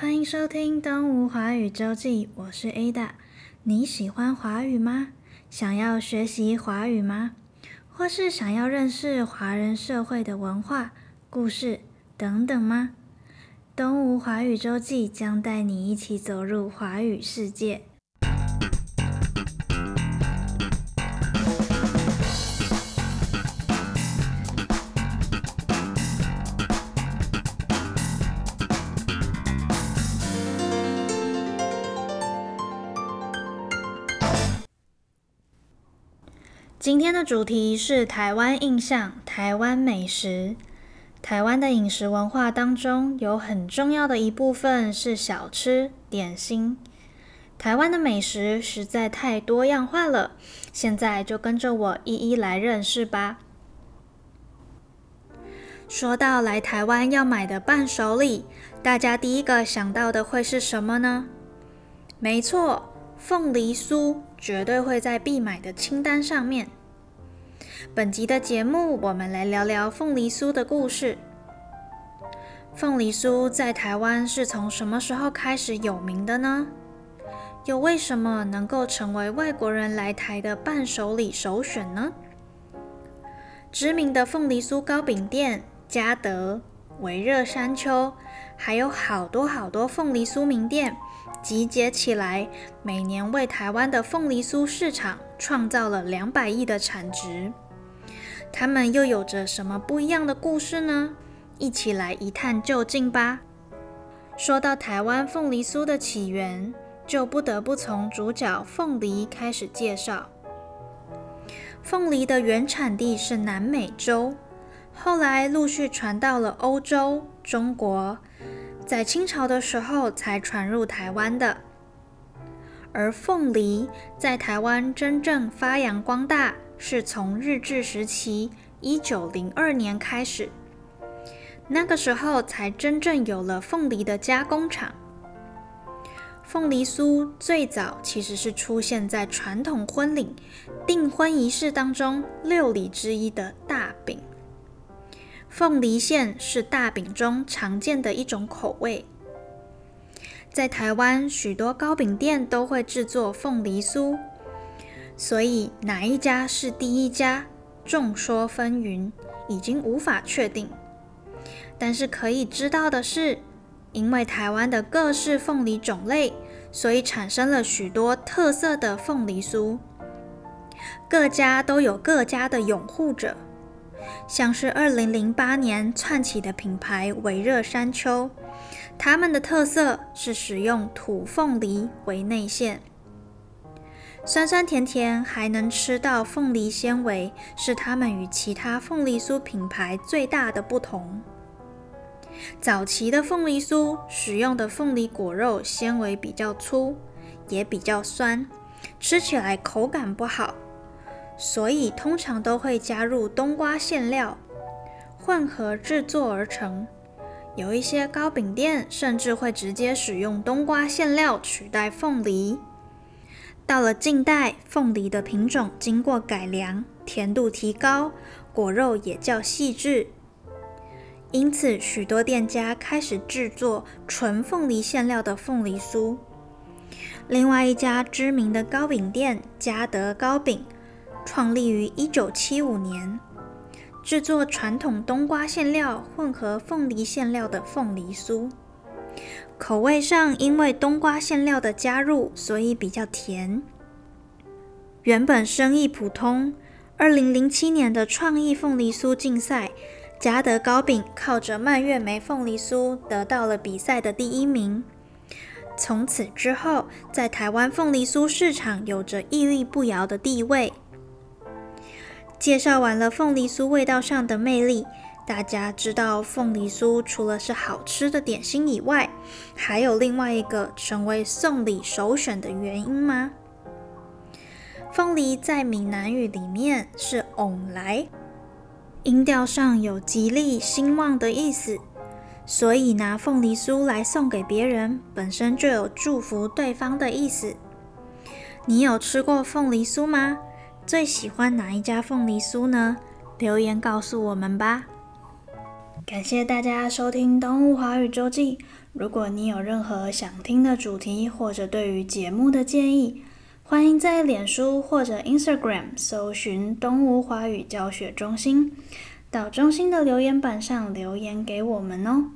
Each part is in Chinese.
欢迎收听《东吴华语周记》，我是 Ada。你喜欢华语吗？想要学习华语吗？或是想要认识华人社会的文化、故事等等吗？《东吴华语周记》将带你一起走入华语世界。今天的主题是台湾印象、台湾美食。台湾的饮食文化当中，有很重要的一部分是小吃、点心。台湾的美食实在太多样化了，现在就跟着我一一来认识吧。说到来台湾要买的伴手礼，大家第一个想到的会是什么呢？没错。凤梨酥绝对会在必买的清单上面。本集的节目，我们来聊聊凤梨酥的故事。凤梨酥在台湾是从什么时候开始有名的呢？又为什么能够成为外国人来台的伴手礼首选呢？知名的凤梨酥糕饼店嘉德、维热山丘，还有好多好多凤梨酥名店。集结起来，每年为台湾的凤梨酥市场创造了两百亿的产值。他们又有着什么不一样的故事呢？一起来一探究竟吧。说到台湾凤梨酥的起源，就不得不从主角凤梨开始介绍。凤梨的原产地是南美洲，后来陆续传到了欧洲、中国。在清朝的时候才传入台湾的，而凤梨在台湾真正发扬光大，是从日治时期一九零二年开始，那个时候才真正有了凤梨的加工厂。凤梨酥最早其实是出现在传统婚礼订婚仪式当中六礼之一的大饼。凤梨馅是大饼中常见的一种口味，在台湾许多糕饼店都会制作凤梨酥，所以哪一家是第一家，众说纷纭，已经无法确定。但是可以知道的是，因为台湾的各式凤梨种类，所以产生了许多特色的凤梨酥，各家都有各家的拥护者。像是二零零八年窜起的品牌微热山丘，他们的特色是使用土凤梨为内馅，酸酸甜甜，还能吃到凤梨纤维，是他们与其他凤梨酥品牌最大的不同。早期的凤梨酥使用的凤梨果肉纤维比较粗，也比较酸，吃起来口感不好。所以通常都会加入冬瓜馅料，混合制作而成。有一些糕饼店甚至会直接使用冬瓜馅料取代凤梨。到了近代，凤梨的品种经过改良，甜度提高，果肉也较细致，因此许多店家开始制作纯凤梨馅料的凤梨酥。另外一家知名的糕饼店嘉德糕饼。创立于一九七五年，制作传统冬瓜馅料混合凤梨馅料的凤梨酥。口味上，因为冬瓜馅料的加入，所以比较甜。原本生意普通，二零零七年的创意凤梨酥竞赛，嘉德糕饼靠着蔓越莓凤梨酥得到了比赛的第一名。从此之后，在台湾凤梨酥市场有着屹立不摇的地位。介绍完了凤梨酥味道上的魅力，大家知道凤梨酥除了是好吃的点心以外，还有另外一个成为送礼首选的原因吗？凤梨在闽南语里面是“旺来”，音调上有吉利、兴旺的意思，所以拿凤梨酥来送给别人，本身就有祝福对方的意思。你有吃过凤梨酥吗？最喜欢哪一家凤梨酥呢？留言告诉我们吧。感谢大家收听《东吴华语周记》。如果你有任何想听的主题，或者对于节目的建议，欢迎在脸书或者 Instagram 搜寻东吴华语教学中心，到中心的留言板上留言给我们哦。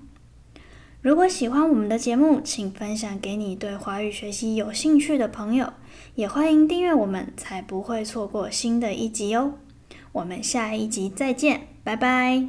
如果喜欢我们的节目，请分享给你对华语学习有兴趣的朋友，也欢迎订阅我们，才不会错过新的一集哦。我们下一集再见，拜拜。